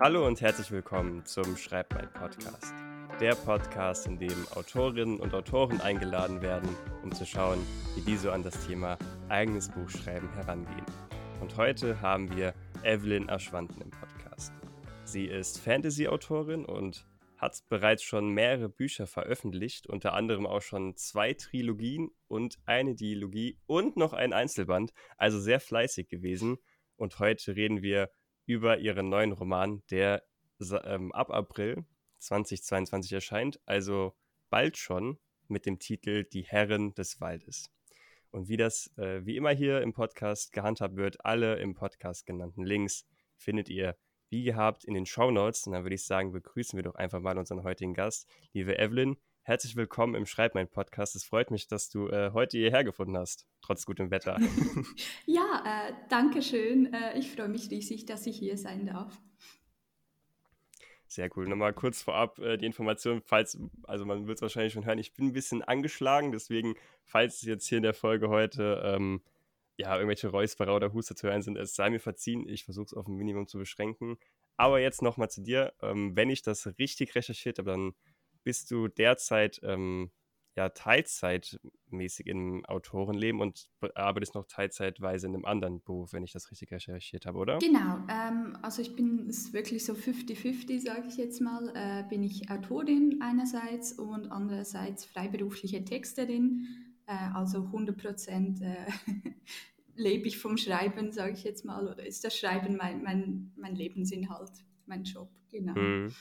Hallo und herzlich willkommen zum Schreib mein Podcast. Der Podcast, in dem Autorinnen und Autoren eingeladen werden, um zu schauen, wie die so an das Thema eigenes Buchschreiben herangehen. Und heute haben wir Evelyn Aschwanden im Podcast. Sie ist Fantasy-Autorin und hat bereits schon mehrere Bücher veröffentlicht, unter anderem auch schon zwei Trilogien und eine Dialogie und noch ein Einzelband, also sehr fleißig gewesen. Und heute reden wir über ihren neuen Roman, der ähm, ab April 2022 erscheint, also bald schon mit dem Titel Die Herren des Waldes. Und wie das äh, wie immer hier im Podcast gehandhabt wird, alle im Podcast genannten Links findet ihr wie gehabt in den Show Notes. Und dann würde ich sagen, begrüßen wir doch einfach mal unseren heutigen Gast, liebe Evelyn. Herzlich willkommen im Schreib mein Podcast. Es freut mich, dass du äh, heute hierher gefunden hast, trotz gutem Wetter. ja, äh, danke schön. Äh, ich freue mich riesig, dass ich hier sein darf. Sehr cool. Nochmal kurz vorab äh, die Information, falls, also man wird es wahrscheinlich schon hören, ich bin ein bisschen angeschlagen, deswegen, falls jetzt hier in der Folge heute ähm, ja, irgendwelche Räusperer oder Huster zu hören sind, es sei mir verziehen. Ich versuche es auf ein Minimum zu beschränken. Aber jetzt nochmal zu dir. Ähm, wenn ich das richtig recherchiert habe, dann bist du derzeit ähm, ja teilzeitmäßig im Autorenleben und arbeitest noch teilzeitweise in einem anderen Beruf, wenn ich das richtig recherchiert habe, oder? Genau, ähm, also ich bin es wirklich so 50-50, sage ich jetzt mal. Äh, bin ich Autorin einerseits und andererseits freiberufliche Texterin. Äh, also 100 Prozent äh, lebe ich vom Schreiben, sage ich jetzt mal, oder ist das Schreiben mein, mein, mein Lebensinhalt, mein Job, genau. Mhm.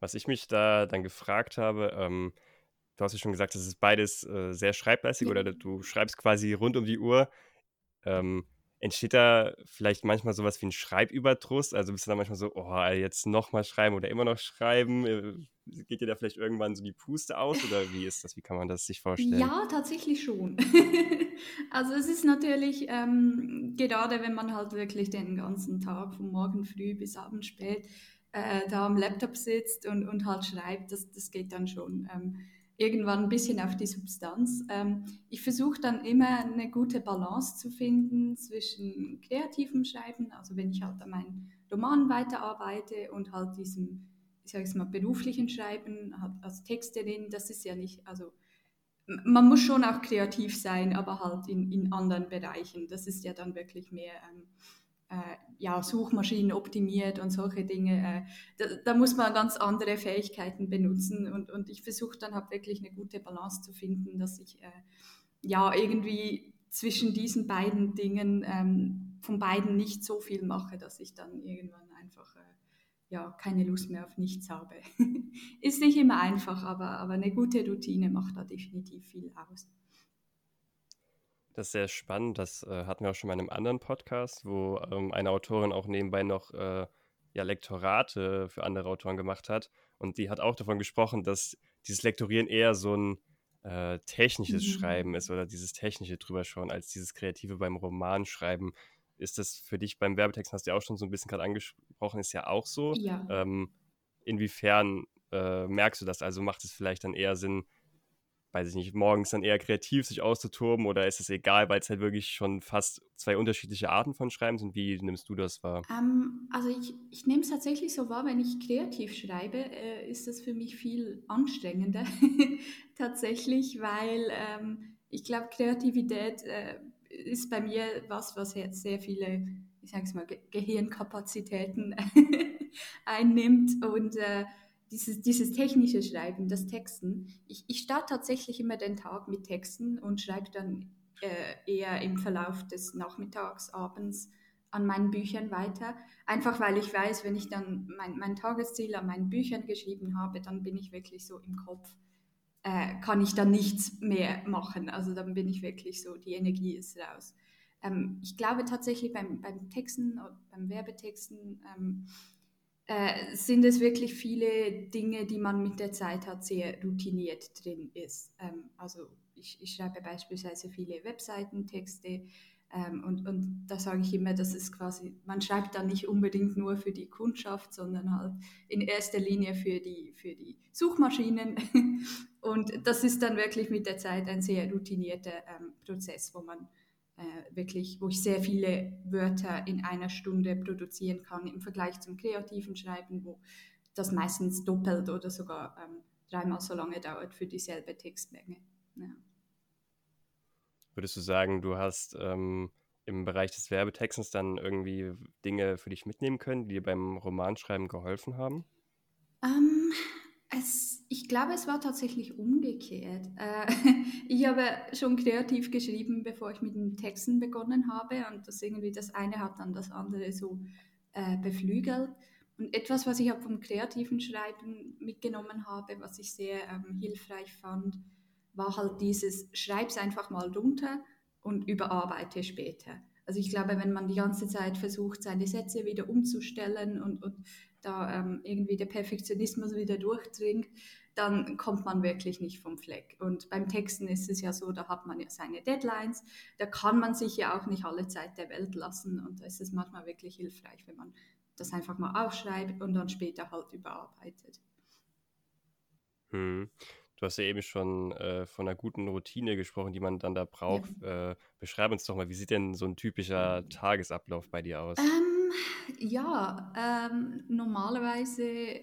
Was ich mich da dann gefragt habe, ähm, du hast ja schon gesagt, das ist beides äh, sehr schreiblässig ja. oder du schreibst quasi rund um die Uhr. Ähm, entsteht da vielleicht manchmal sowas wie ein Schreibüberdruss? Also bist du da manchmal so, oh, jetzt nochmal schreiben oder immer noch schreiben? Äh, geht dir da vielleicht irgendwann so die Puste aus oder wie ist das? Wie kann man das sich vorstellen? Ja, tatsächlich schon. also es ist natürlich, ähm, gerade wenn man halt wirklich den ganzen Tag von morgen früh bis abends spät äh, da am Laptop sitzt und, und halt schreibt, das, das geht dann schon. Ähm, irgendwann ein bisschen auf die Substanz. Ähm, ich versuche dann immer eine gute Balance zu finden zwischen kreativem Schreiben, also wenn ich halt an meinen Roman weiterarbeite und halt diesem, ich sage es mal, beruflichen Schreiben halt als Texterin, das ist ja nicht, also man muss schon auch kreativ sein, aber halt in, in anderen Bereichen. Das ist ja dann wirklich mehr ähm, äh, ja, Suchmaschinen optimiert und solche Dinge. Äh, da, da, muss man ganz andere Fähigkeiten benutzen und, und ich versuche dann halt wirklich eine gute Balance zu finden, dass ich äh, ja irgendwie zwischen diesen beiden Dingen ähm, von beiden nicht so viel mache, dass ich dann irgendwann einfach äh, ja, keine Lust mehr auf nichts habe. Ist nicht immer einfach, aber, aber eine gute Routine macht da definitiv viel aus. Das ist sehr spannend. Das äh, hatten wir auch schon mal in einem anderen Podcast, wo ähm, eine Autorin auch nebenbei noch äh, ja, Lektorate für andere Autoren gemacht hat. Und die hat auch davon gesprochen, dass dieses Lektorieren eher so ein äh, technisches mhm. Schreiben ist oder dieses technische drüber schauen, als dieses kreative beim Romanschreiben. Ist das für dich beim Werbetext, hast du ja auch schon so ein bisschen gerade angesprochen, ist ja auch so. Ja. Ähm, inwiefern äh, merkst du das? Also macht es vielleicht dann eher Sinn, weiß ich nicht, morgens dann eher kreativ sich auszutoben oder ist es egal, weil es halt wirklich schon fast zwei unterschiedliche Arten von Schreiben sind? Wie nimmst du das wahr? Ähm, also ich, ich nehme es tatsächlich so wahr, wenn ich kreativ schreibe, äh, ist das für mich viel anstrengender tatsächlich, weil ähm, ich glaube, Kreativität äh, ist bei mir was, was jetzt sehr viele, ich sage es mal, Ge Gehirnkapazitäten einnimmt und äh, dieses, dieses technische Schreiben, das Texten. Ich, ich starte tatsächlich immer den Tag mit Texten und schreibe dann äh, eher im Verlauf des Nachmittags, abends an meinen Büchern weiter. Einfach weil ich weiß, wenn ich dann mein, mein Tagesziel an meinen Büchern geschrieben habe, dann bin ich wirklich so im Kopf, äh, kann ich dann nichts mehr machen. Also dann bin ich wirklich so, die Energie ist raus. Ähm, ich glaube tatsächlich beim, beim Texten, beim Werbetexten, ähm, äh, sind es wirklich viele Dinge, die man mit der Zeit hat, sehr routiniert drin ist. Ähm, also ich, ich, schreibe beispielsweise viele Webseitentexte ähm, und, und da sage ich immer, dass es quasi, man schreibt dann nicht unbedingt nur für die Kundschaft, sondern halt in erster Linie für die, für die Suchmaschinen. und das ist dann wirklich mit der Zeit ein sehr routinierter ähm, Prozess, wo man äh, wirklich, wo ich sehr viele Wörter in einer Stunde produzieren kann im Vergleich zum kreativen Schreiben, wo das meistens doppelt oder sogar ähm, dreimal so lange dauert für dieselbe Textmenge. Ja. Würdest du sagen, du hast ähm, im Bereich des Werbetextens dann irgendwie Dinge für dich mitnehmen können, die dir beim Romanschreiben geholfen haben? Ähm, es, ich glaube, es war tatsächlich umgekehrt. Äh, ich habe schon kreativ geschrieben, bevor ich mit den Texten begonnen habe und das irgendwie das eine hat dann das andere so äh, beflügelt. Und etwas, was ich auch vom kreativen Schreiben mitgenommen habe, was ich sehr ähm, hilfreich fand, war halt dieses Schreib's einfach mal runter und überarbeite später. Also ich glaube, wenn man die ganze Zeit versucht, seine Sätze wieder umzustellen und, und da ähm, irgendwie der Perfektionismus wieder durchdringt, dann kommt man wirklich nicht vom Fleck. Und beim Texten ist es ja so, da hat man ja seine Deadlines, da kann man sich ja auch nicht alle Zeit der Welt lassen und da ist es manchmal wirklich hilfreich, wenn man das einfach mal aufschreibt und dann später halt überarbeitet. Hm. Du hast ja eben schon äh, von einer guten Routine gesprochen, die man dann da braucht. Ja. Äh, beschreib uns doch mal, wie sieht denn so ein typischer Tagesablauf bei dir aus? Ähm, ja, ähm, normalerweise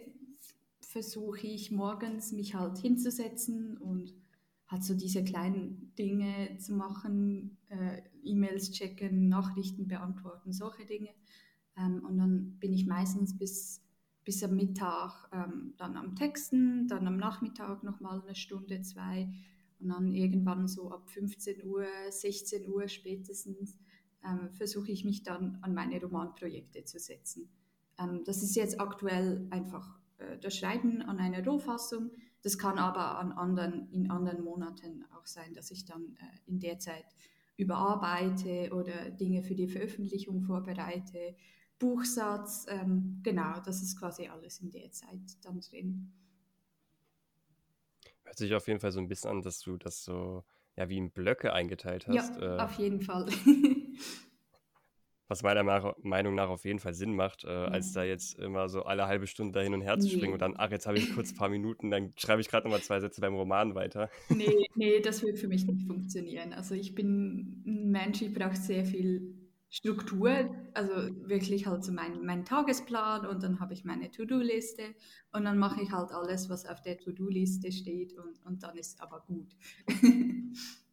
versuche ich morgens mich halt hinzusetzen und halt so diese kleinen Dinge zu machen, äh, E-Mails checken, Nachrichten beantworten, solche Dinge. Ähm, und dann bin ich meistens bis, bis am Mittag ähm, dann am Texten, dann am Nachmittag nochmal eine Stunde, zwei und dann irgendwann so ab 15 Uhr, 16 Uhr spätestens ähm, versuche ich mich dann an meine Romanprojekte zu setzen. Ähm, das ist jetzt aktuell einfach äh, das Schreiben an einer Rohfassung. Das kann aber an anderen, in anderen Monaten auch sein, dass ich dann äh, in der Zeit überarbeite oder Dinge für die Veröffentlichung vorbereite Buchsatz, ähm, genau, das ist quasi alles in der Zeit dann drin. Hört sich auf jeden Fall so ein bisschen an, dass du das so ja wie in Blöcke eingeteilt hast. Ja, äh, auf jeden Fall. Was meiner Meinung nach auf jeden Fall Sinn macht, äh, als da jetzt immer so alle halbe Stunde da hin und her zu springen nee. und dann, ach, jetzt habe ich kurz ein paar Minuten, dann schreibe ich gerade nochmal zwei Sätze beim Roman weiter. Nee, nee, das wird für mich nicht funktionieren. Also ich bin ein Mensch, ich brauche sehr viel Struktur, also wirklich halt so mein, mein Tagesplan und dann habe ich meine To-Do-Liste und dann mache ich halt alles, was auf der To-Do-Liste steht und, und dann ist aber gut.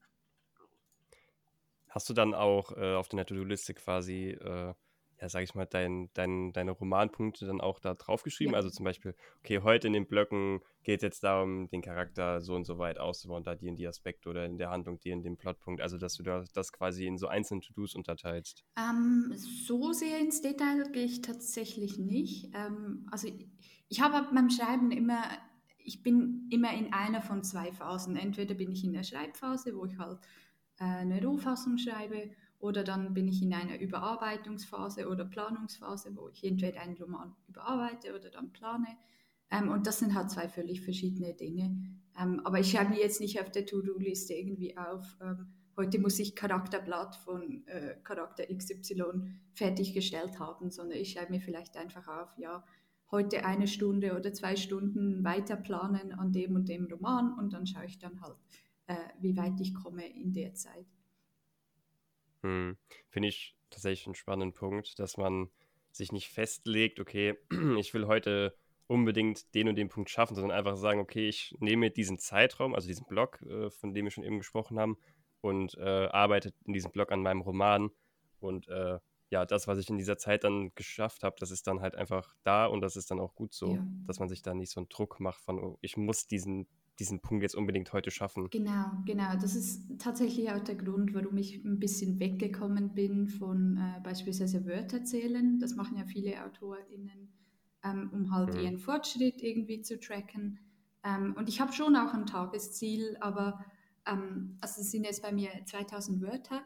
Hast du dann auch äh, auf deiner To-Do-Liste quasi äh, ja, sag ich mal, dein, dein, deine Romanpunkte dann auch da draufgeschrieben? Ja. Also zum Beispiel, okay, heute in den Blöcken geht es jetzt darum, den Charakter so und so weit auszubauen, da die in die Aspekte oder in der Handlung die in dem Plotpunkt. Also, dass du das, das quasi in so einzelne To-Dos unterteilst. Ähm, so sehr ins Detail gehe ich tatsächlich nicht. Ähm, also, ich, ich habe beim Schreiben immer ich bin immer in einer von zwei Phasen. Entweder bin ich in der Schreibphase, wo ich halt eine Rohfassung schreibe, oder dann bin ich in einer Überarbeitungsphase oder Planungsphase, wo ich entweder einen Roman überarbeite oder dann plane. Ähm, und das sind halt zwei völlig verschiedene Dinge. Ähm, aber ich schreibe mir jetzt nicht auf der To-Do-Liste irgendwie auf, ähm, heute muss ich Charakterblatt von äh, Charakter XY fertiggestellt haben, sondern ich schreibe mir vielleicht einfach auf, ja, heute eine Stunde oder zwei Stunden weiter planen an dem und dem Roman und dann schaue ich dann halt, äh, wie weit ich komme in der Zeit. Hm. Finde ich tatsächlich einen spannenden Punkt, dass man sich nicht festlegt, okay, ich will heute unbedingt den und den Punkt schaffen, sondern einfach sagen, okay, ich nehme diesen Zeitraum, also diesen Blog, äh, von dem wir schon eben gesprochen haben, und äh, arbeite in diesem Blog an meinem Roman. Und äh, ja, das, was ich in dieser Zeit dann geschafft habe, das ist dann halt einfach da und das ist dann auch gut so, ja. dass man sich da nicht so einen Druck macht von, oh, ich muss diesen diesen Punkt jetzt unbedingt heute schaffen. Genau, genau. Das ist tatsächlich auch der Grund, warum ich ein bisschen weggekommen bin von äh, beispielsweise Wörter zählen. Das machen ja viele AutorInnen, ähm, um halt mhm. ihren Fortschritt irgendwie zu tracken. Ähm, und ich habe schon auch ein Tagesziel, aber ähm, also es sind jetzt bei mir 2000 Wörter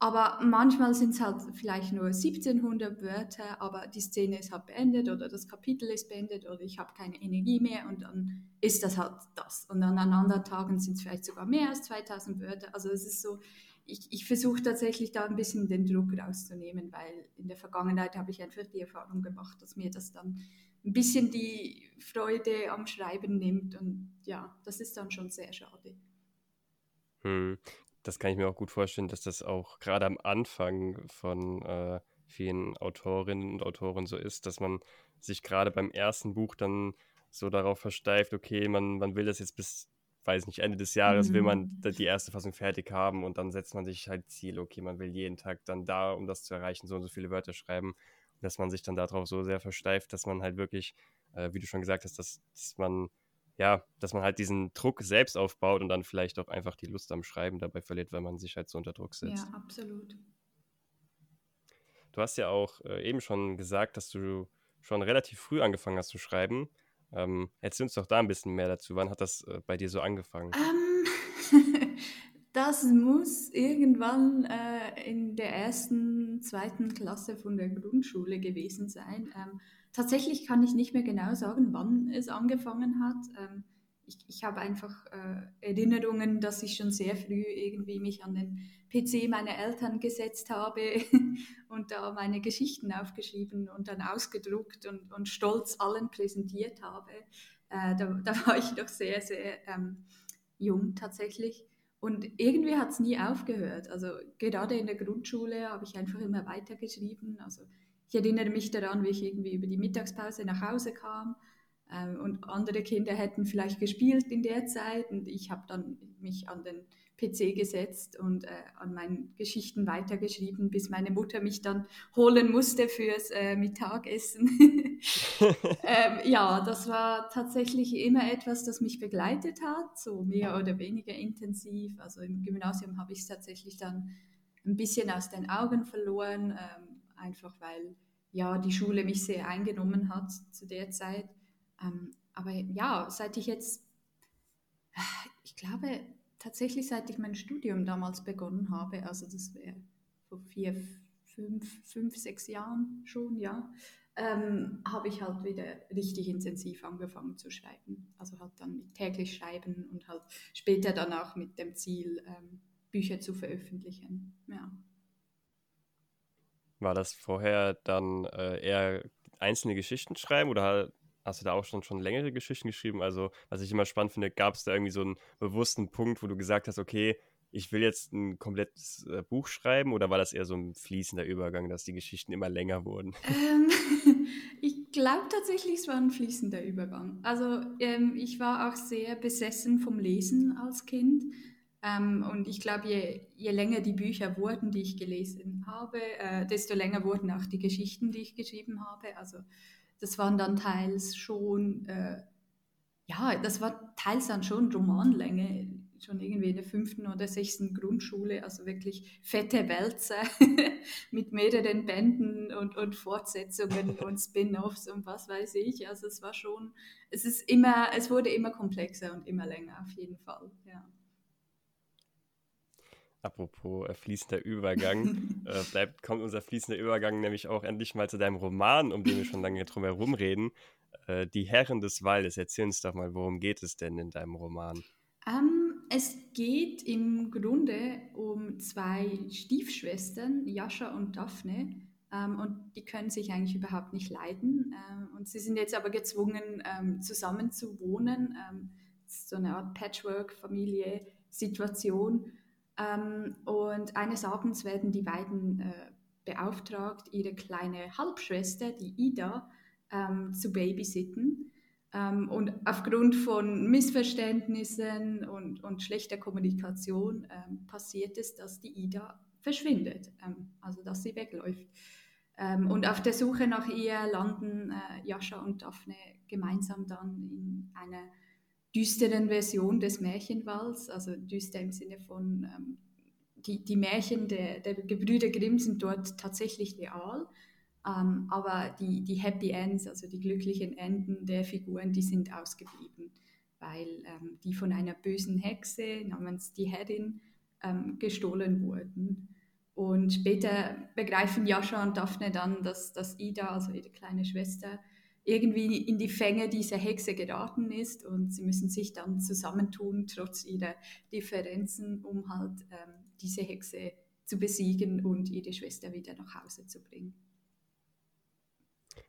aber manchmal sind es halt vielleicht nur 1700 Wörter, aber die Szene ist halt beendet oder das Kapitel ist beendet oder ich habe keine Energie mehr und dann ist das halt das. Und dann an anderen Tagen sind es vielleicht sogar mehr als 2000 Wörter. Also es ist so, ich, ich versuche tatsächlich da ein bisschen den Druck rauszunehmen, weil in der Vergangenheit habe ich einfach die Erfahrung gemacht, dass mir das dann ein bisschen die Freude am Schreiben nimmt und ja, das ist dann schon sehr schade. Hm. Das kann ich mir auch gut vorstellen, dass das auch gerade am Anfang von äh, vielen Autorinnen und Autoren so ist, dass man sich gerade beim ersten Buch dann so darauf versteift, okay, man, man will das jetzt bis, weiß nicht, Ende des Jahres mhm. will man die erste Fassung fertig haben und dann setzt man sich halt Ziel, okay, man will jeden Tag dann da, um das zu erreichen, so und so viele Wörter schreiben, dass man sich dann darauf so sehr versteift, dass man halt wirklich, äh, wie du schon gesagt hast, dass, dass man ja, dass man halt diesen Druck selbst aufbaut und dann vielleicht auch einfach die Lust am Schreiben dabei verliert, wenn man sich halt so unter Druck setzt. Ja, absolut. Du hast ja auch äh, eben schon gesagt, dass du schon relativ früh angefangen hast zu schreiben. Ähm, erzähl uns doch da ein bisschen mehr dazu. Wann hat das äh, bei dir so angefangen? Ähm, das muss irgendwann äh, in der ersten, zweiten Klasse von der Grundschule gewesen sein. Ähm, tatsächlich kann ich nicht mehr genau sagen, wann es angefangen hat. Ähm, ich, ich habe einfach äh, Erinnerungen, dass ich schon sehr früh irgendwie mich an den PC meiner Eltern gesetzt habe und da meine Geschichten aufgeschrieben und dann ausgedruckt und, und stolz allen präsentiert habe. Äh, da, da, war ich noch sehr, sehr ähm, jung tatsächlich. Und irgendwie hat es nie aufgehört. Also gerade in der Grundschule habe ich einfach immer weitergeschrieben. Also ich erinnere mich daran, wie ich irgendwie über die Mittagspause nach Hause kam ähm, und andere Kinder hätten vielleicht gespielt in der Zeit und ich habe dann mich an den PC gesetzt und äh, an meinen Geschichten weitergeschrieben, bis meine Mutter mich dann holen musste fürs äh, Mittagessen. ähm, ja, das war tatsächlich immer etwas, das mich begleitet hat, so mehr oder weniger intensiv. Also im Gymnasium habe ich es tatsächlich dann ein bisschen aus den Augen verloren, ähm, einfach weil ja die Schule mich sehr eingenommen hat zu der Zeit. Ähm, aber ja, seit ich jetzt, ich glaube, tatsächlich seit ich mein Studium damals begonnen habe, also das wäre vor vier, fünf, fünf, sechs Jahren schon, ja, ähm, habe ich halt wieder richtig intensiv angefangen zu schreiben. Also halt dann mit täglich schreiben und halt später dann auch mit dem Ziel, ähm, Bücher zu veröffentlichen. Ja. War das vorher dann äh, eher einzelne Geschichten schreiben oder hast du da auch schon, schon längere Geschichten geschrieben? Also, was ich immer spannend finde, gab es da irgendwie so einen bewussten Punkt, wo du gesagt hast, okay, ich will jetzt ein komplettes äh, Buch schreiben oder war das eher so ein fließender Übergang, dass die Geschichten immer länger wurden? Ähm, ich glaube tatsächlich, es war ein fließender Übergang. Also ähm, ich war auch sehr besessen vom Lesen als Kind. Ähm, und ich glaube, je, je länger die Bücher wurden, die ich gelesen habe, äh, desto länger wurden auch die Geschichten, die ich geschrieben habe. Also das waren dann teils schon, äh, ja, das war teils dann schon Romanlänge, schon irgendwie in der fünften oder sechsten Grundschule, also wirklich fette Wälzer mit mehreren Bänden und, und Fortsetzungen und Spin-offs und was weiß ich. Also es war schon, es ist immer, es wurde immer komplexer und immer länger auf jeden Fall, ja. Apropos äh, fließender Übergang, äh, bleibt, kommt unser fließender Übergang nämlich auch endlich mal zu deinem Roman, um den wir schon lange drum herum reden. Äh, Die Herren des Waldes. Erzähl uns doch mal, worum geht es denn in deinem Roman? Um, es geht im Grunde um zwei Stiefschwestern, Jascha und Daphne. Um, und die können sich eigentlich überhaupt nicht leiden. Um, und sie sind jetzt aber gezwungen, zusammen zu wohnen. so eine Art Patchwork-Familie-Situation. Ähm, und eines Abends werden die beiden äh, beauftragt, ihre kleine Halbschwester, die Ida, ähm, zu babysitten. Ähm, und aufgrund von Missverständnissen und, und schlechter Kommunikation ähm, passiert es, dass die Ida verschwindet, ähm, also dass sie wegläuft. Ähm, und auf der Suche nach ihr landen äh, Jascha und Daphne gemeinsam dann in einer düsteren Version des Märchenwalds, also düster im Sinne von, ähm, die, die Märchen der, der Gebrüder Grimm sind dort tatsächlich real, ähm, aber die, die Happy Ends, also die glücklichen Enden der Figuren, die sind ausgeblieben, weil ähm, die von einer bösen Hexe namens die Herrin ähm, gestohlen wurden. Und später begreifen Jascha und Daphne dann, dass, dass Ida, also ihre kleine Schwester, irgendwie in die Fänge dieser Hexe geraten ist und sie müssen sich dann zusammentun, trotz ihrer Differenzen, um halt ähm, diese Hexe zu besiegen und ihre Schwester wieder nach Hause zu bringen.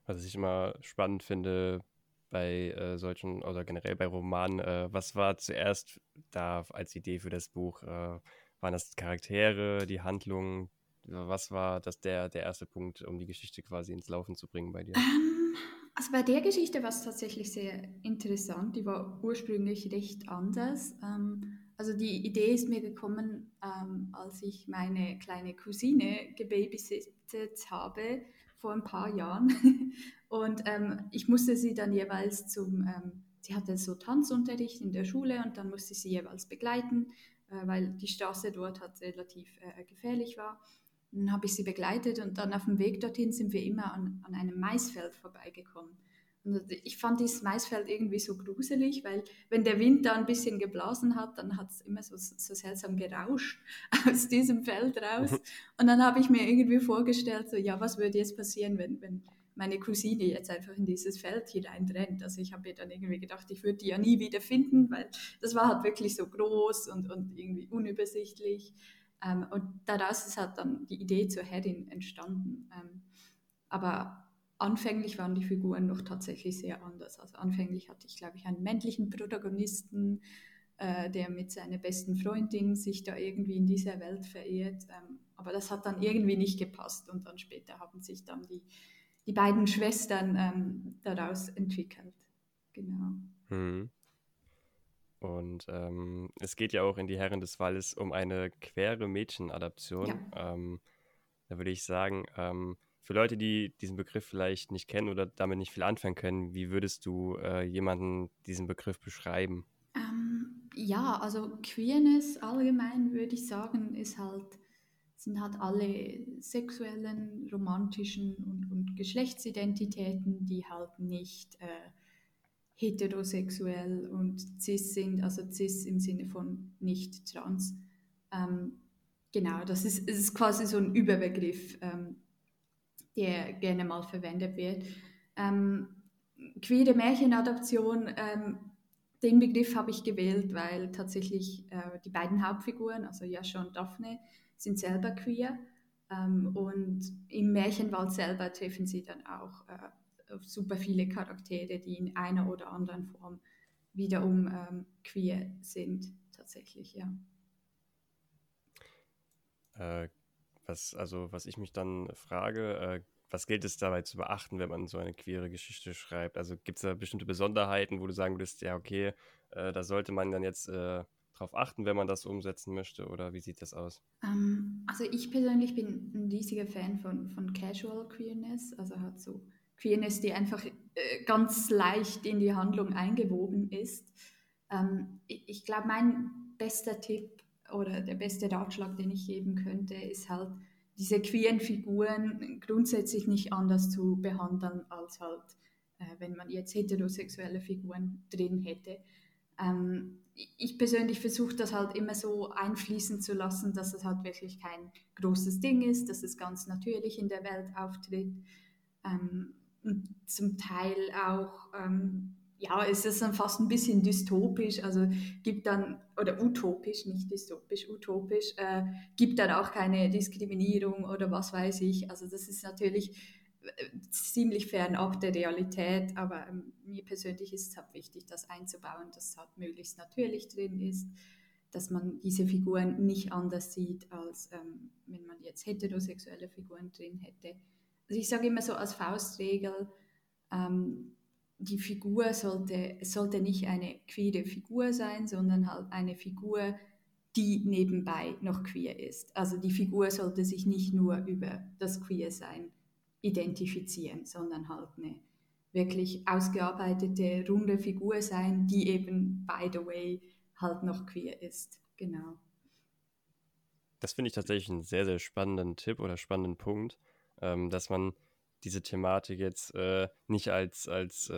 Was ich immer spannend finde bei äh, solchen oder generell bei Romanen, äh, was war zuerst da als Idee für das Buch? Äh, waren das Charaktere, die Handlungen? Was war das der, der erste Punkt, um die Geschichte quasi ins Laufen zu bringen bei dir? Ähm, also bei der Geschichte war es tatsächlich sehr interessant. Die war ursprünglich recht anders. Ähm, also die Idee ist mir gekommen, ähm, als ich meine kleine Cousine gebabysittet habe vor ein paar Jahren. Und ähm, ich musste sie dann jeweils zum, sie hatte so Tanzunterricht in der Schule und dann musste ich sie jeweils begleiten, äh, weil die Straße dort halt relativ äh, gefährlich war. Dann habe ich sie begleitet und dann auf dem Weg dorthin sind wir immer an, an einem Maisfeld vorbeigekommen. Und ich fand dieses Maisfeld irgendwie so gruselig, weil wenn der Wind da ein bisschen geblasen hat, dann hat es immer so, so seltsam gerauscht aus diesem Feld raus. Und dann habe ich mir irgendwie vorgestellt, so ja, was würde jetzt passieren, wenn, wenn meine Cousine jetzt einfach in dieses Feld hineintrennt. Also ich habe mir dann irgendwie gedacht, ich würde die ja nie wieder finden, weil das war halt wirklich so groß und, und irgendwie unübersichtlich. Ähm, und daraus ist halt dann die Idee zur Herrin entstanden. Ähm, aber anfänglich waren die Figuren noch tatsächlich sehr anders. Also anfänglich hatte ich, glaube ich, einen männlichen Protagonisten, äh, der mit seiner besten Freundin sich da irgendwie in dieser Welt verirrt. Ähm, aber das hat dann irgendwie nicht gepasst und dann später haben sich dann die, die beiden Schwestern ähm, daraus entwickelt. Genau. Hm. Und ähm, es geht ja auch in die Herren des Walles um eine quere Mädchenadaption. Ja. Ähm, da würde ich sagen, ähm, für Leute, die diesen Begriff vielleicht nicht kennen oder damit nicht viel anfangen können, wie würdest du äh, jemanden diesen Begriff beschreiben? Ähm, ja, also Queerness allgemein würde ich sagen, ist halt, sind halt alle sexuellen, romantischen und, und Geschlechtsidentitäten, die halt nicht äh, heterosexuell und cis sind, also cis im Sinne von nicht trans. Ähm, genau, das ist, ist quasi so ein Überbegriff. Ähm, der gerne mal verwendet wird. Ähm, queere Märchenadaption, ähm, den Begriff habe ich gewählt, weil tatsächlich äh, die beiden Hauptfiguren, also Jascha und Daphne, sind selber queer. Ähm, und im Märchenwald selber treffen sie dann auch äh, super viele Charaktere, die in einer oder anderen Form wiederum ähm, queer sind, tatsächlich, ja. Äh, was, also, was ich mich dann frage, äh, was gilt es dabei zu beachten, wenn man so eine queere Geschichte schreibt? Also gibt es da bestimmte Besonderheiten, wo du sagen würdest, ja, okay, äh, da sollte man dann jetzt äh, drauf achten, wenn man das umsetzen möchte? Oder wie sieht das aus? Um, ähm, also ich persönlich bin ein riesiger Fan von, von Casual Queerness, also hat so Queerness, die einfach äh, ganz leicht in die Handlung eingewoben ist. Ähm, ich, glaube, mein bester Tipp oder der beste Ratschlag, den ich geben könnte, ist halt, diese queeren Figuren grundsätzlich nicht anders zu behandeln, als halt, äh, wenn man jetzt heterosexuelle Figuren drin hätte. Ähm, ich persönlich versuche das halt immer so einfließen zu lassen, dass es halt wirklich kein großes Ding ist, dass es ganz natürlich in der Welt auftritt. Zum Teil auch ähm, ja, es ist dann fast ein bisschen dystopisch, also gibt dann, oder utopisch, nicht dystopisch, utopisch, äh, gibt dann auch keine Diskriminierung oder was weiß ich. Also das ist natürlich äh, ziemlich fernab der Realität, aber ähm, mir persönlich ist es halt wichtig, das einzubauen, dass es halt möglichst natürlich drin ist, dass man diese Figuren nicht anders sieht, als ähm, wenn man jetzt heterosexuelle Figuren drin hätte. Also ich sage immer so als Faustregel, ähm, die Figur sollte, sollte nicht eine queere Figur sein, sondern halt eine Figur, die nebenbei noch queer ist. Also die Figur sollte sich nicht nur über das Queersein identifizieren, sondern halt eine wirklich ausgearbeitete, runde Figur sein, die eben, by the way, halt noch queer ist. Genau. Das finde ich tatsächlich einen sehr, sehr spannenden Tipp oder spannenden Punkt, ähm, dass man diese Thematik jetzt äh, nicht als, als äh,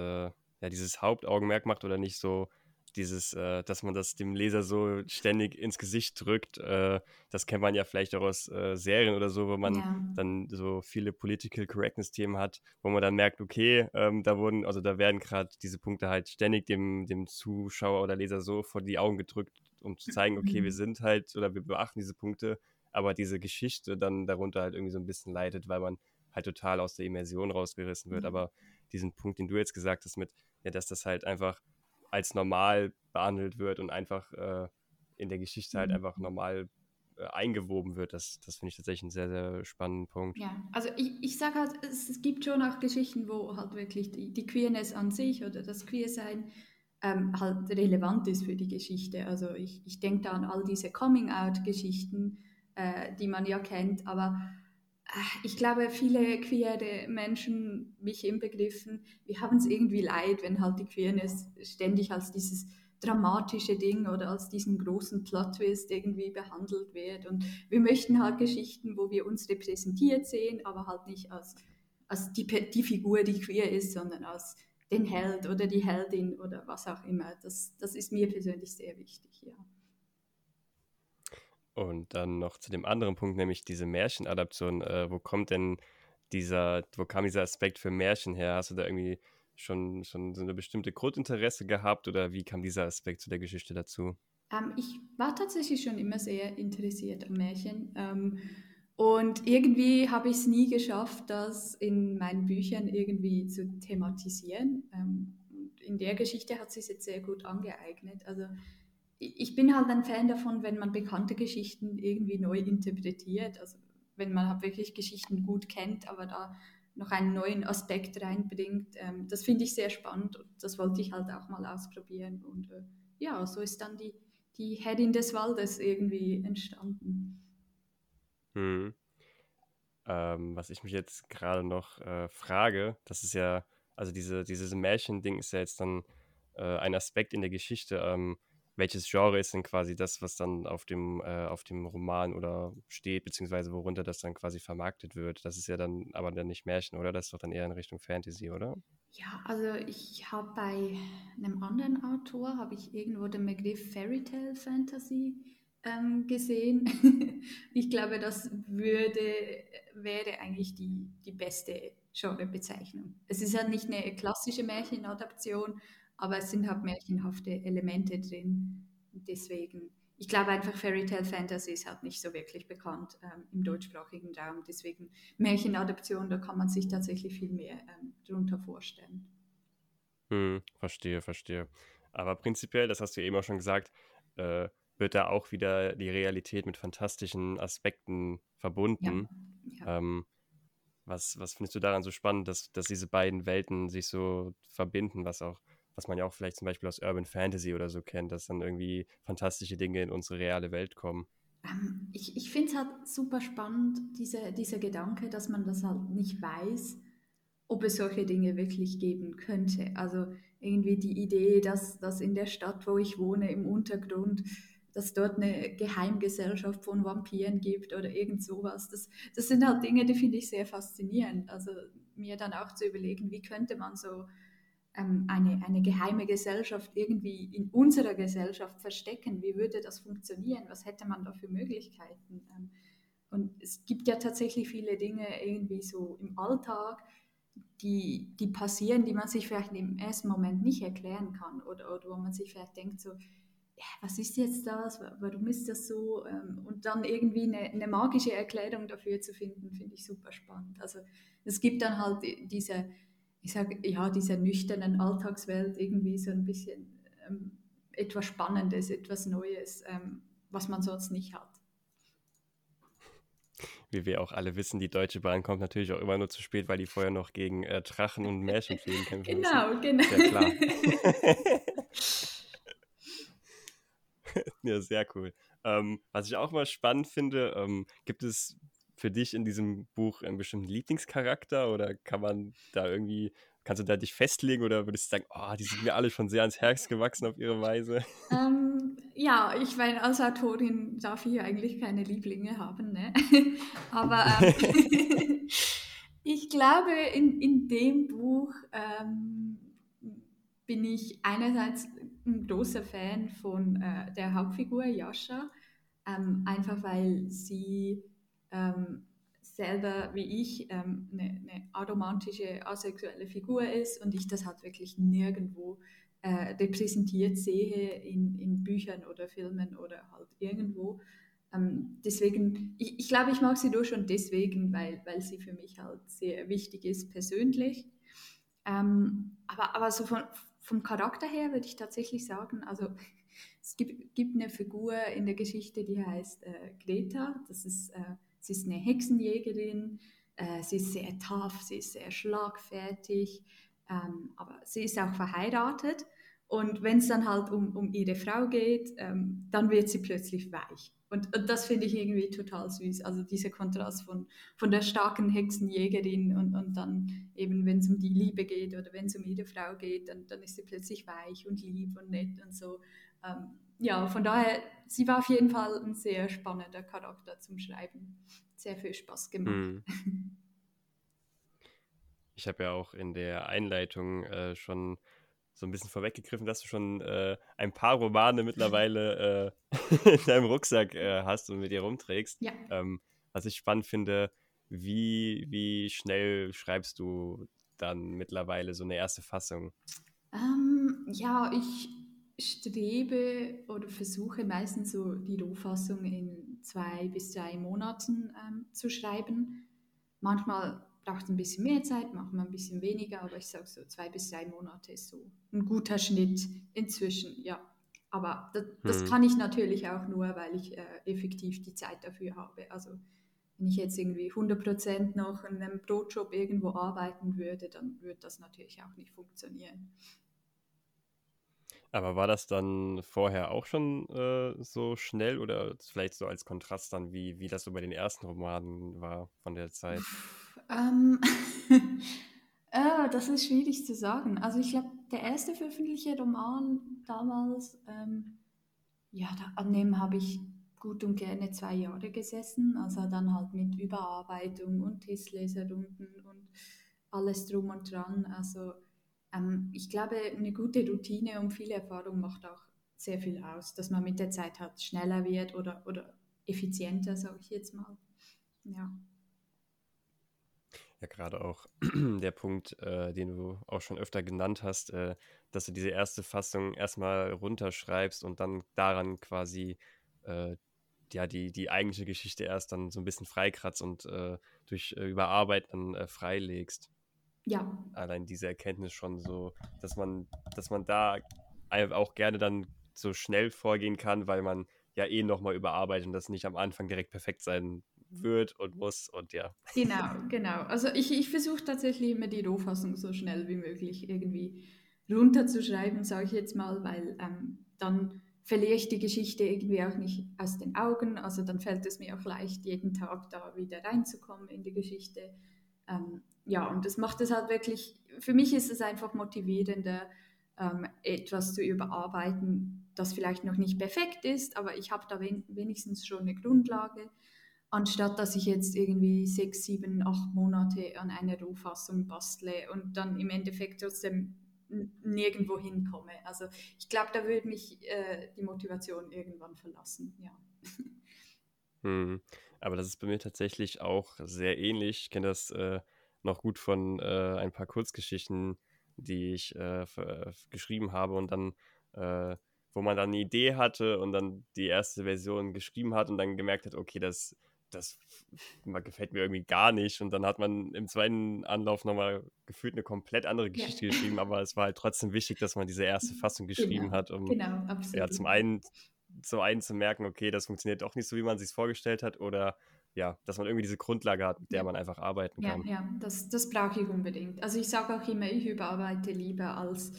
ja, dieses Hauptaugenmerk macht oder nicht so dieses, äh, dass man das dem Leser so ständig ins Gesicht drückt. Äh, das kennt man ja vielleicht auch aus äh, Serien oder so, wo man ja. dann so viele Political Correctness-Themen hat, wo man dann merkt, okay, ähm, da wurden, also da werden gerade diese Punkte halt ständig dem, dem Zuschauer oder Leser so vor die Augen gedrückt, um zu zeigen, okay, wir mhm. sind halt oder wir beachten diese Punkte, aber diese Geschichte dann darunter halt irgendwie so ein bisschen leidet, weil man halt total aus der Immersion rausgerissen wird. Mhm. Aber diesen Punkt, den du jetzt gesagt hast, mit, ja, dass das halt einfach als normal behandelt wird und einfach äh, in der Geschichte halt mhm. einfach normal äh, eingewoben wird. Das, das finde ich tatsächlich einen sehr, sehr spannenden Punkt. Ja, also ich, ich sage halt, es, es, gibt schon auch Geschichten, wo halt wirklich die, die Queerness an sich oder das Queersein ähm, halt relevant ist für die Geschichte. Also ich, ich denke da an all diese Coming-out-Geschichten, äh, die man ja kennt, aber äh, ich glaube, viele queere Menschen, mich inbegriffen, wir haben es irgendwie leid, wenn halt die Queerness ständig als dieses dramatische Ding oder als diesen großen Plot-Twist irgendwie behandelt wird. Und wir möchten halt Geschichten, wo wir uns repräsentiert sehen, aber halt nicht als, als die, die Figur, die queer ist, sondern als den Held oder die Heldin oder was auch immer. Das, das ist mir persönlich sehr wichtig, ja. Und dann noch zu dem anderen Punkt, nämlich diese Märchenadaption. Äh, wo kommt denn dieser, wo kam dieser Aspekt für Märchen her? Hast du da irgendwie schon, schon so eine bestimmte Grundinteresse gehabt oder wie kam dieser Aspekt zu der Geschichte dazu? Ähm, ich war tatsächlich schon immer sehr interessiert am Märchen. Ähm, und irgendwie habe ich es nie geschafft, das in meinen Büchern irgendwie zu thematisieren. Ähm, in der Geschichte hat sich jetzt sehr gut angeeignet. Also ich bin halt ein Fan davon, wenn man bekannte Geschichten irgendwie neu interpretiert. Also wenn man halt wirklich Geschichten gut kennt, aber da noch einen neuen Aspekt reinbringt. Ähm, das finde ich sehr spannend und das wollte ich halt auch mal ausprobieren. Und äh, ja, so ist dann die, die Headin des Waldes irgendwie entstanden. Hm. Ähm, was ich mich jetzt gerade noch äh, frage, das ist ja, also diese, dieses Märchending ist ja jetzt dann äh, ein Aspekt in der Geschichte. Ähm, welches Genre ist denn quasi das, was dann auf dem, äh, auf dem Roman oder steht, beziehungsweise worunter das dann quasi vermarktet wird? Das ist ja dann aber dann nicht Märchen, oder? Das ist doch dann eher in Richtung Fantasy, oder? Ja, also ich habe bei einem anderen Autor, habe ich irgendwo den Begriff Fairy Tale Fantasy ähm, gesehen. ich glaube, das würde, wäre eigentlich die, die beste Genrebezeichnung. Es ist ja nicht eine klassische Märchenadaption, aber es sind halt märchenhafte Elemente drin. deswegen, ich glaube einfach Fairy Tale Fantasy ist halt nicht so wirklich bekannt ähm, im deutschsprachigen Raum. Deswegen Märchenadaption, da kann man sich tatsächlich viel mehr ähm, drunter vorstellen. Hm, verstehe, verstehe. Aber prinzipiell, das hast du eben auch schon gesagt, äh, wird da auch wieder die Realität mit fantastischen Aspekten verbunden. Ja, ja. Ähm, was, was findest du daran so spannend, dass, dass diese beiden Welten sich so verbinden, was auch, was man ja auch vielleicht zum Beispiel aus Urban Fantasy oder so kennt, dass dann irgendwie fantastische Dinge in unsere reale Welt kommen? Ähm, ich ich finde es halt super spannend, diese, dieser Gedanke, dass man das halt nicht weiß, ob es solche Dinge wirklich geben könnte. Also irgendwie die Idee, dass, dass in der Stadt, wo ich wohne, im Untergrund dass dort eine Geheimgesellschaft von Vampiren gibt oder irgend sowas. Das, das sind halt Dinge, die finde ich sehr faszinierend. Also mir dann auch zu überlegen, wie könnte man so eine, eine geheime Gesellschaft irgendwie in unserer Gesellschaft verstecken? Wie würde das funktionieren? Was hätte man da für Möglichkeiten? Ähm, und es gibt ja tatsächlich viele Dinge irgendwie so im Alltag, die, die passieren, die man sich vielleicht im ersten Moment nicht erklären kann oder, oder wo man sich vielleicht denkt, so, was ist jetzt das, warum ist das so? Ähm, und dann irgendwie eine, eine magische Erklärung dafür zu finden, finde ich super spannend. Also es gibt dann halt diese, ich sage, ja, dieser nüchternen Alltagswelt irgendwie so ein bisschen ähm, etwas Spannendes, etwas Neues, ähm, was man sonst nicht hat. Wie wir auch alle wissen, die Deutsche Bahn kommt natürlich auch immer nur zu spät, weil die vorher noch gegen äh, Drachen und Märchenfeen kämpfen Genau, müssen. genau. Ja, klar. ja, sehr cool. Ähm, was ich auch mal spannend finde, ähm, gibt es für dich in diesem Buch einen bestimmten Lieblingscharakter oder kann man da irgendwie, kannst du da dich festlegen oder würdest du sagen, oh, die sind mir alle schon sehr ans Herz gewachsen auf ihre Weise? Ähm, ja, ich meine, als Autorin darf ich eigentlich keine Lieblinge haben, ne? Aber ähm, ich glaube, in, in dem Buch ähm, bin ich einerseits ein großer Fan von äh, der Hauptfigur Yasha, ähm, einfach weil sie ähm, selber wie ich ähm, eine, eine aromantische, asexuelle Figur ist und ich das halt wirklich nirgendwo äh, repräsentiert sehe in, in Büchern oder Filmen oder halt irgendwo. Ähm, deswegen, ich, ich glaube, ich mag sie nur schon deswegen, weil, weil sie für mich halt sehr wichtig ist persönlich. Ähm, aber, aber so von, vom Charakter her würde ich tatsächlich sagen, also es gibt, gibt eine Figur in der Geschichte, die heißt äh, Greta. Das ist, äh, sie ist eine Hexenjägerin. Äh, sie ist sehr tough, sie ist sehr schlagfertig, ähm, aber sie ist auch verheiratet. Und wenn es dann halt um, um ihre Frau geht, ähm, dann wird sie plötzlich weich. Und, und das finde ich irgendwie total süß. Also dieser Kontrast von, von der starken Hexenjägerin und, und dann eben, wenn es um die Liebe geht oder wenn es um ihre Frau geht, dann, dann ist sie plötzlich weich und lieb und nett und so. Ähm, ja, von daher, sie war auf jeden Fall ein sehr spannender Charakter zum Schreiben. Sehr viel Spaß gemacht. Mhm. Ich habe ja auch in der Einleitung äh, schon so ein bisschen vorweggegriffen, dass du schon äh, ein paar Romane mittlerweile äh, in deinem Rucksack äh, hast und mit dir rumträgst. Ja. Ähm, was ich spannend finde, wie, wie schnell schreibst du dann mittlerweile so eine erste Fassung? Ähm, ja, ich strebe oder versuche meistens so die Rohfassung in zwei bis drei Monaten ähm, zu schreiben. Manchmal braucht es ein bisschen mehr Zeit, manchmal ein bisschen weniger, aber ich sage so zwei bis drei Monate ist so ein guter Schnitt inzwischen, ja. Aber das, das hm. kann ich natürlich auch nur, weil ich äh, effektiv die Zeit dafür habe. Also wenn ich jetzt irgendwie 100% noch in einem Brotjob irgendwo arbeiten würde, dann würde das natürlich auch nicht funktionieren. Aber war das dann vorher auch schon äh, so schnell oder vielleicht so als Kontrast dann, wie, wie das so bei den ersten Romanen war von der Zeit? Ähm, äh, das ist schwierig zu sagen. Also ich glaube, der erste veröffentlichte Roman damals, ähm, ja, da, an dem habe ich gut und gerne zwei Jahre gesessen. Also dann halt mit Überarbeitung und Testleserrunden und alles drum und dran. Also ähm, ich glaube, eine gute Routine und viel Erfahrung macht auch sehr viel aus, dass man mit der Zeit halt schneller wird oder, oder effizienter, sage ich jetzt mal. Ja. Ja, gerade auch der Punkt, äh, den du auch schon öfter genannt hast, äh, dass du diese erste Fassung erstmal runterschreibst und dann daran quasi äh, ja, die, die eigentliche Geschichte erst dann so ein bisschen freikratzt und äh, durch äh, Überarbeiten äh, freilegst ja. allein diese Erkenntnis schon so, dass man, dass man da auch gerne dann so schnell vorgehen kann, weil man ja eh nochmal überarbeitet und das nicht am Anfang direkt perfekt sein wird und muss und ja. Genau, genau. Also ich, ich versuche tatsächlich immer die Rohfassung so schnell wie möglich irgendwie runterzuschreiben, sage ich jetzt mal, weil ähm, dann verliere ich die Geschichte irgendwie auch nicht aus den Augen. Also dann fällt es mir auch leicht, jeden Tag da wieder reinzukommen in die Geschichte. Ähm, ja, und das macht es halt wirklich, für mich ist es einfach motivierender, ähm, etwas zu überarbeiten, das vielleicht noch nicht perfekt ist, aber ich habe da wen wenigstens schon eine Grundlage, anstatt dass ich jetzt irgendwie sechs, sieben, acht Monate an einer Rohfassung bastle und dann im Endeffekt trotzdem nirgendwo hinkomme. Also ich glaube, da würde mich äh, die Motivation irgendwann verlassen, ja. Hm. Aber das ist bei mir tatsächlich auch sehr ähnlich. Ich kenne das äh, noch gut von äh, ein paar Kurzgeschichten, die ich äh, äh, geschrieben habe und dann, äh, wo man dann eine Idee hatte und dann die erste Version geschrieben hat und dann gemerkt hat, okay, das, das gefällt mir irgendwie gar nicht. Und dann hat man im zweiten Anlauf nochmal gefühlt eine komplett andere Geschichte ja. geschrieben, aber es war halt trotzdem wichtig, dass man diese erste Fassung genau, geschrieben genau, hat, um genau, ja, zum einen zum einen zu merken, okay, das funktioniert doch nicht so, wie man sich vorgestellt hat, oder ja, dass man irgendwie diese Grundlage hat, mit der man einfach arbeiten kann. Ja, ja das, das brauche ich unbedingt. Also ich sage auch immer, ich überarbeite lieber, als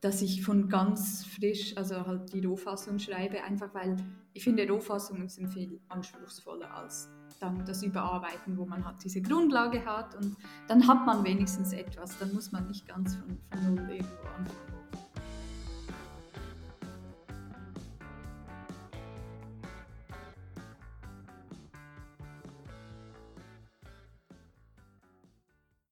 dass ich von ganz frisch, also halt die Rohfassung schreibe, einfach weil ich finde, Rohfassungen sind viel anspruchsvoller als dann das Überarbeiten, wo man halt diese Grundlage hat und dann hat man wenigstens etwas, dann muss man nicht ganz von, von null irgendwo anfangen.